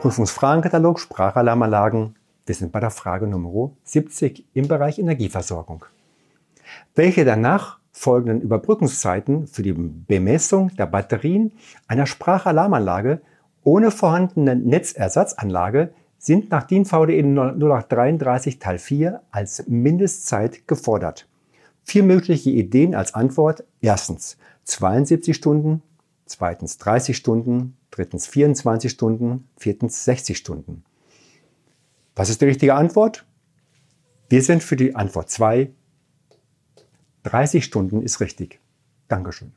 Prüfungsfragenkatalog Sprachalarmanlagen. Wir sind bei der Frage Nummer 70 im Bereich Energieversorgung. Welche danach folgenden Überbrückungszeiten für die Bemessung der Batterien einer Sprachalarmanlage ohne vorhandene Netzersatzanlage sind nach DIN VDE 0833 Teil 4 als Mindestzeit gefordert. Vier mögliche Ideen als Antwort. Erstens 72 Stunden, zweitens 30 Stunden, drittens 24 Stunden, viertens 60 Stunden. Was ist die richtige Antwort? Wir sind für die Antwort 2. 30 Stunden ist richtig. Dankeschön.